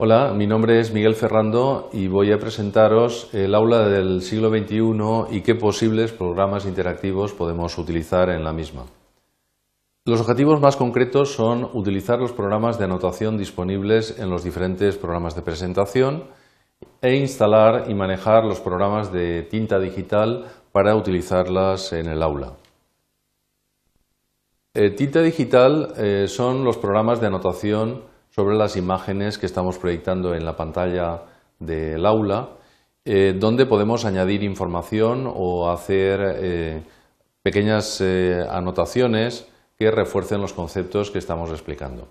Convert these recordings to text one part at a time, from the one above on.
Hola, mi nombre es Miguel Ferrando y voy a presentaros el aula del siglo XXI y qué posibles programas interactivos podemos utilizar en la misma. Los objetivos más concretos son utilizar los programas de anotación disponibles en los diferentes programas de presentación e instalar y manejar los programas de tinta digital para utilizarlas en el aula. Eh, tinta digital eh, son los programas de anotación sobre las imágenes que estamos proyectando en la pantalla del aula, eh, donde podemos añadir información o hacer pequeñas anotaciones que refuercen los conceptos que estamos explicando.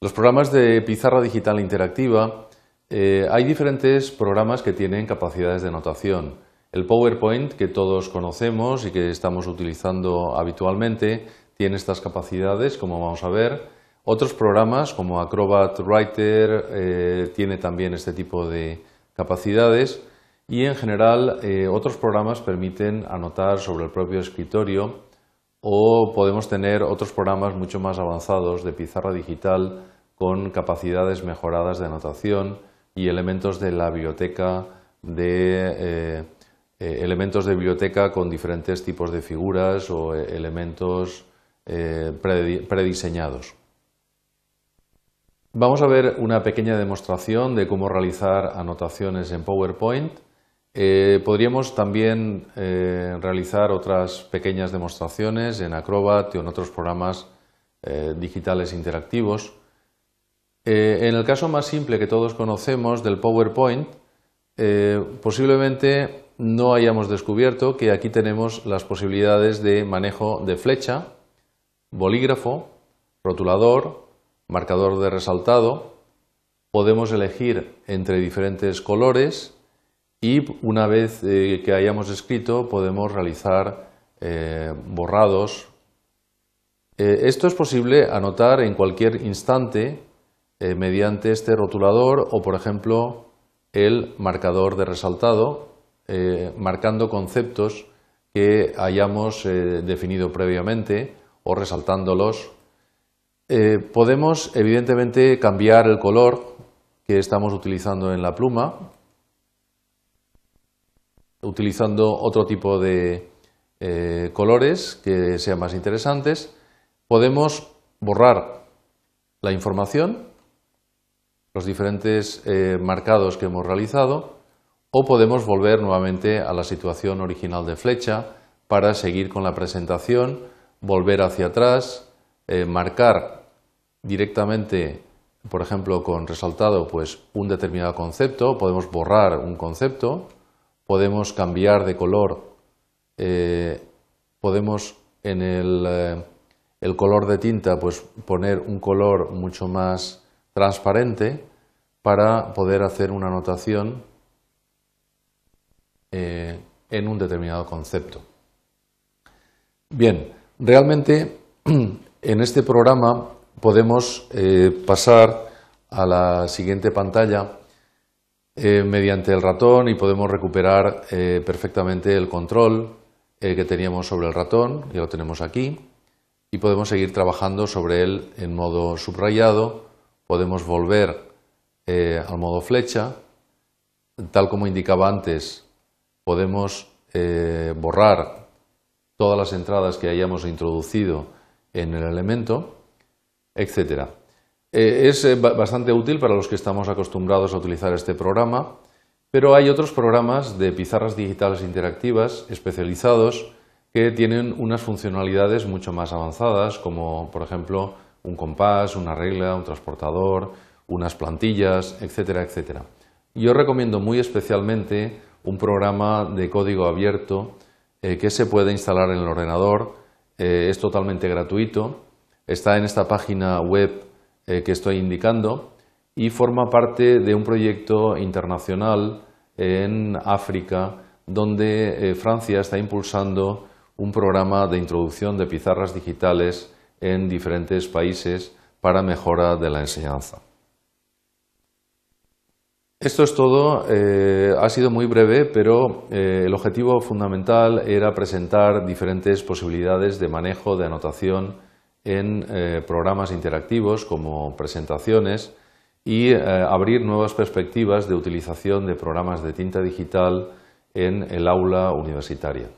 Los programas de pizarra digital interactiva, hay diferentes programas que tienen capacidades de anotación. El PowerPoint, que todos conocemos y que estamos utilizando habitualmente, tiene estas capacidades, como vamos a ver. Otros programas como Acrobat Writer eh, tiene también este tipo de capacidades y en general eh, otros programas permiten anotar sobre el propio escritorio o podemos tener otros programas mucho más avanzados de pizarra digital con capacidades mejoradas de anotación y elementos de la biblioteca de eh, elementos de biblioteca con diferentes tipos de figuras o elementos eh, prediseñados. Vamos a ver una pequeña demostración de cómo realizar anotaciones en PowerPoint. Eh, podríamos también eh, realizar otras pequeñas demostraciones en Acrobat o en otros programas digitales interactivos. en el caso más simple que todos conocemos del PowerPoint, posiblemente no hayamos descubierto que aquí tenemos las posibilidades de manejo de flecha bolígrafo, rotulador, marcador de resaltado. Podemos elegir entre diferentes colores y una vez eh, que hayamos escrito podemos realizar eh, borrados. Eh, esto es posible anotar en cualquier instante mediante este rotulador o, por ejemplo, el marcador de resaltado, marcando conceptos que hayamos definido previamente o resaltándolos. Eh, podemos, evidentemente, cambiar el color que estamos utilizando en la pluma, utilizando otro tipo de eh, colores que sean más interesantes. Podemos borrar la información, los diferentes eh, marcados que hemos realizado, o podemos volver nuevamente a la situación original de flecha para seguir con la presentación volver hacia atrás, eh, marcar directamente, por ejemplo, con resaltado, pues un determinado concepto, podemos borrar un concepto, podemos cambiar de color, eh, podemos en el, eh, el, color de tinta, pues poner un color mucho más transparente para poder hacer una anotación en un determinado concepto. Bien, Realmente, en este programa podemos eh, pasar a la siguiente pantalla eh, mediante el ratón y podemos recuperar eh, perfectamente el control que teníamos sobre el ratón, que lo tenemos aquí, y podemos seguir trabajando sobre él en modo subrayado, podemos volver al modo flecha, tal como indicaba antes, podemos borrar todas las entradas que hayamos introducido en el elemento, etc. Eh, es eh, bastante útil para los que estamos acostumbrados a utilizar este programa, pero hay otros programas de pizarras digitales interactivas especializados que tienen unas funcionalidades mucho más avanzadas, como por ejemplo un compás, una regla, un transportador, unas plantillas, etcétera, etcétera. Yo recomiendo muy especialmente un programa de código abierto eh, que se puede instalar en el ordenador. Eh, es totalmente gratuito. Está en esta página web eh, que estoy indicando y forma parte de un proyecto internacional en África donde Francia está impulsando un programa de introducción de pizarras digitales en diferentes países para mejora de la enseñanza. Esto es todo. Eh, ha sido muy breve, pero eh, el objetivo fundamental era presentar diferentes posibilidades de manejo de anotación en eh, programas interactivos como presentaciones y abrir nuevas perspectivas de utilización de programas de tinta digital en el aula universitaria.